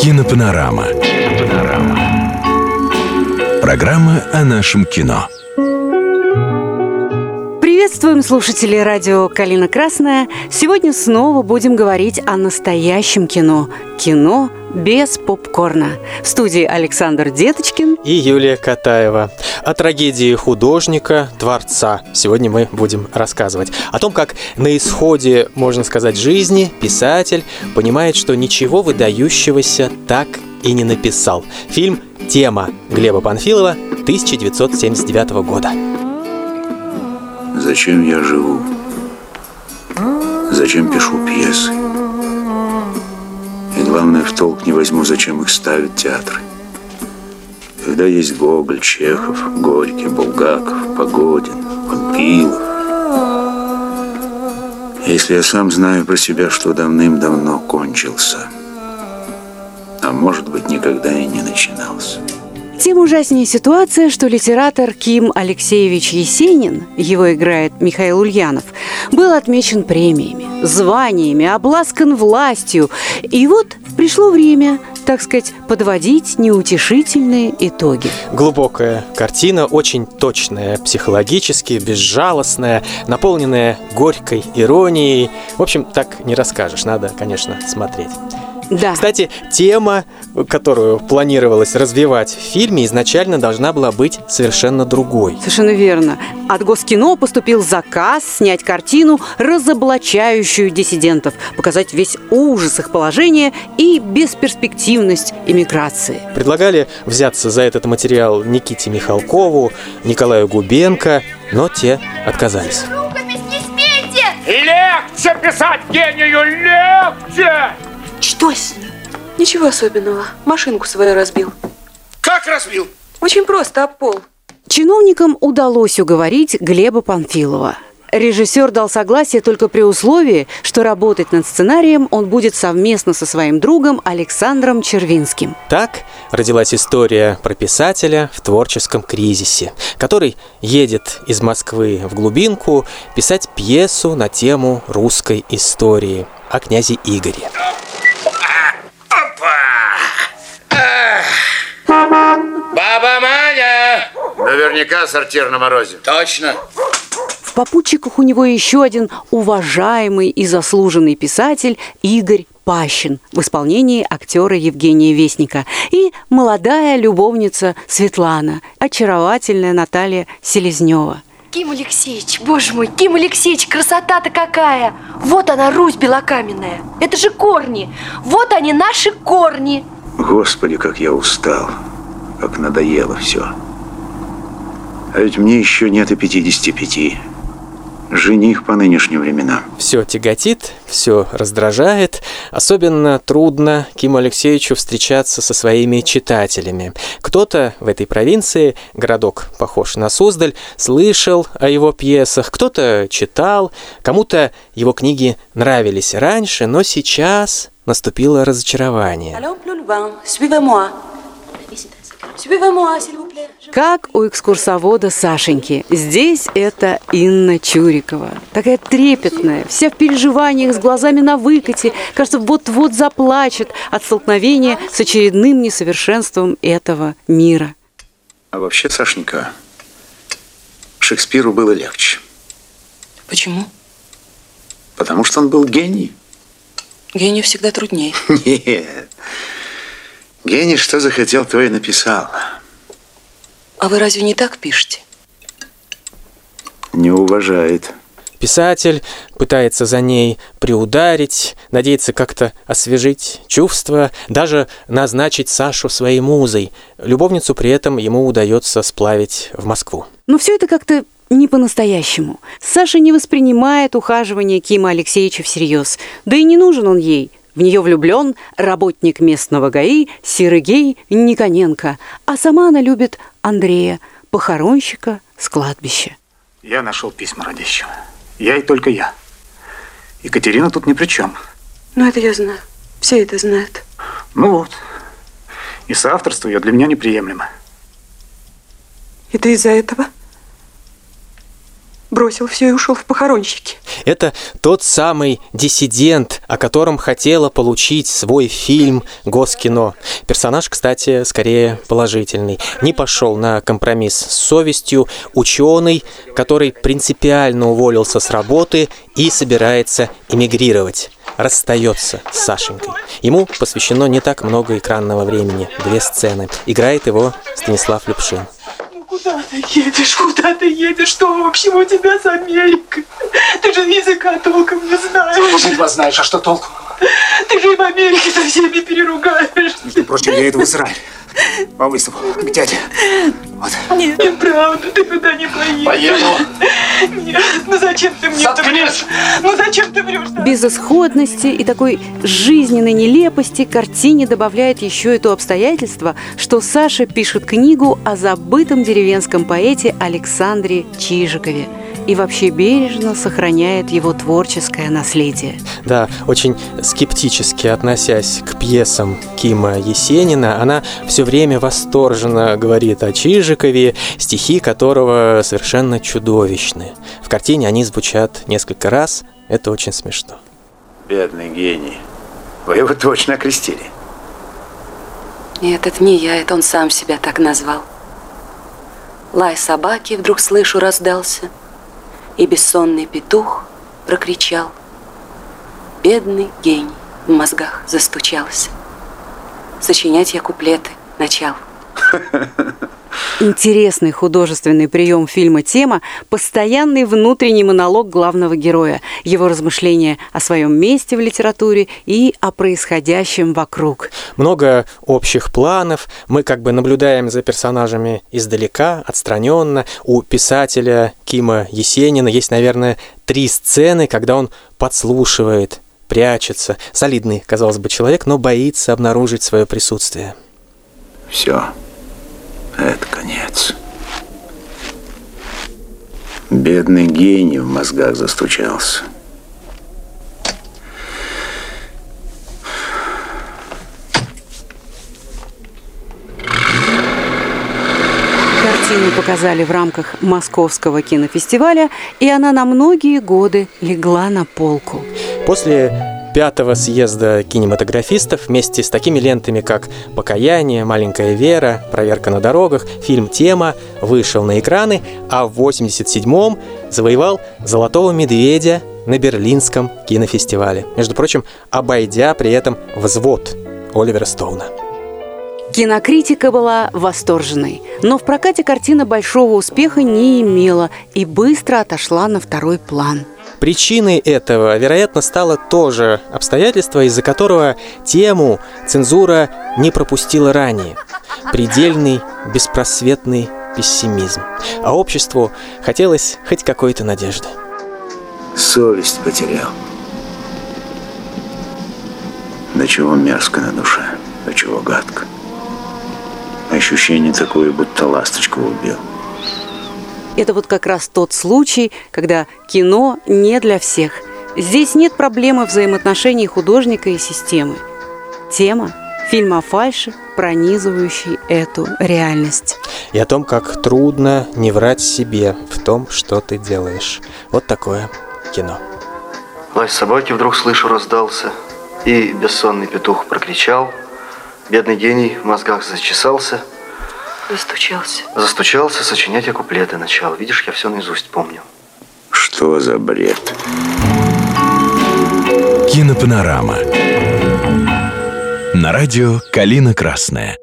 Кинопанорама. Кинопанорама. Программа о нашем кино. Приветствуем слушателей радио «Калина Красная». Сегодня снова будем говорить о настоящем кино. Кино без попкорна. В студии Александр Деточкин и Юлия Катаева. О трагедии художника, творца. Сегодня мы будем рассказывать. О том, как на исходе, можно сказать, жизни писатель понимает, что ничего выдающегося так и не написал. Фильм «Тема» Глеба Панфилова 1979 года. Зачем я живу? Зачем пишу пьесы? И главное, в толк не возьму, зачем их ставят театры. Когда есть Гоголь, Чехов, Горький, Булгаков, Погодин, Пампилов. Если я сам знаю про себя, что давным-давно кончился, а может быть, никогда и не начинался. Тем ужаснее ситуация, что литератор Ким Алексеевич Есенин, его играет Михаил Ульянов, был отмечен премиями, званиями, обласкан властью. И вот пришло время, так сказать, подводить неутешительные итоги. Глубокая картина, очень точная психологически, безжалостная, наполненная горькой иронией. В общем, так не расскажешь, надо, конечно, смотреть. Да. Кстати, тема, которую планировалось развивать в фильме, изначально должна была быть совершенно другой. Совершенно верно. От Госкино поступил заказ снять картину, разоблачающую диссидентов, показать весь ужас их положения и бесперспективность иммиграции. Предлагали взяться за этот материал Никите Михалкову, Николаю Губенко, но те отказались. Легче писать гению, легче! Что с ним? Ничего особенного. Машинку свою разбил. Как разбил? Очень просто, об пол. Чиновникам удалось уговорить Глеба Панфилова. Режиссер дал согласие только при условии, что работать над сценарием он будет совместно со своим другом Александром Червинским. Так родилась история про писателя в творческом кризисе, который едет из Москвы в глубинку писать пьесу на тему русской истории о князе Игоре. Наверняка сортир на морозе. Точно. В попутчиках у него еще один уважаемый и заслуженный писатель Игорь Пащин в исполнении актера Евгения Вестника и молодая любовница Светлана, очаровательная Наталья Селезнева. Ким Алексеевич, боже мой, Ким Алексеевич, красота-то какая! Вот она, Русь белокаменная. Это же корни. Вот они, наши корни. Господи, как я устал. Как надоело все. А ведь мне еще нет и 55. Жених по нынешним временам. Все тяготит, все раздражает. Особенно трудно Киму Алексеевичу встречаться со своими читателями. Кто-то в этой провинции, городок похож на Суздаль, слышал о его пьесах, кто-то читал, кому-то его книги нравились раньше, но сейчас наступило разочарование. Как у экскурсовода Сашеньки. Здесь это Инна Чурикова. Такая трепетная, вся в переживаниях, с глазами на выкате. Кажется, вот-вот заплачет от столкновения с очередным несовершенством этого мира. А вообще, Сашенька, Шекспиру было легче. Почему? Потому что он был гений. Гению всегда труднее. Нет. Гений что захотел, то и написал. А вы разве не так пишете? Не уважает. Писатель пытается за ней приударить, надеется как-то освежить чувства, даже назначить Сашу своей музой. Любовницу при этом ему удается сплавить в Москву. Но все это как-то не по-настоящему. Саша не воспринимает ухаживание Кима Алексеевича всерьез. Да и не нужен он ей. В нее влюблен работник местного ГАИ Сергей Никоненко, а сама она любит Андрея, похоронщика с кладбища. Я нашел письма родищего. Я и только я. Екатерина тут ни при чем. Ну, это я знаю. Все это знают. Ну вот. И соавторство ее для меня неприемлемо. Это из-за этого? Бросил все и ушел в похоронщики. Это тот самый диссидент, о котором хотела получить свой фильм Госкино. Персонаж, кстати, скорее положительный. Не пошел на компромисс с совестью. Ученый, который принципиально уволился с работы и собирается эмигрировать расстается с Сашенькой. Ему посвящено не так много экранного времени, две сцены. Играет его Станислав Любшин. Куда ты едешь? Куда ты едешь? Что в общем у тебя с Америкой? Ты же языка толком не знаешь. Ты едва знаешь, а что толку? Ты же и в Америке со всеми переругаешь. Между прочим, я иду в Израиль. По вызову к дяде. Вот. Нет, неправда, ты туда не поедешь. Поеду. Нет, ну зачем ты мне врешь? Ну зачем ты врешь? Безысходности и такой жизненной нелепости картине добавляет еще и то обстоятельство, что Саша пишет книгу о забытом деревенском поэте Александре Чижикове – и вообще бережно сохраняет его творческое наследие. Да, очень скептически относясь к пьесам Кима Есенина, она все время восторженно говорит о Чижикове, стихи которого совершенно чудовищны. В картине они звучат несколько раз, это очень смешно. Бедный гений. Вы его точно окрестили. Нет, это не я, это он сам себя так назвал. Лай собаки вдруг слышу раздался – и бессонный петух прокричал. Бедный гений в мозгах застучался. Сочинять я куплеты начал. Интересный художественный прием фильма «Тема» – постоянный внутренний монолог главного героя, его размышления о своем месте в литературе и о происходящем вокруг. Много общих планов, мы как бы наблюдаем за персонажами издалека, отстраненно. У писателя Кима Есенина есть, наверное, три сцены, когда он подслушивает, прячется. Солидный, казалось бы, человек, но боится обнаружить свое присутствие. Все. Это конец. Бедный гений в мозгах застучался. Картину показали в рамках Московского кинофестиваля, и она на многие годы легла на полку. После пятого съезда кинематографистов вместе с такими лентами, как «Покаяние», «Маленькая Вера», «Проверка на дорогах», фильм «Тема» вышел на экраны, а в 87-м завоевал «Золотого медведя» на Берлинском кинофестивале. Между прочим, обойдя при этом «Взвод» Оливера Стоуна. Кинокритика была восторженной, но в прокате картина большого успеха не имела и быстро отошла на второй план – Причиной этого, вероятно, стало тоже обстоятельство, из-за которого тему цензура не пропустила ранее. Предельный, беспросветный пессимизм. А обществу хотелось хоть какой-то надежды. Совесть потерял. До чего мерзко на душе, до чего гадко. Ощущение такое, будто ласточку убил. Это вот как раз тот случай, когда кино не для всех. Здесь нет проблемы взаимоотношений художника и системы. Тема – фильм о фальше, пронизывающий эту реальность. И о том, как трудно не врать себе в том, что ты делаешь. Вот такое кино. Лай собаки вдруг слышу раздался, и бессонный петух прокричал. Бедный гений в мозгах зачесался – Застучался. Застучался, сочинять я куплеты начал. Видишь, я все наизусть помню. Что за бред? Кинопанорама. На радио «Калина Красная».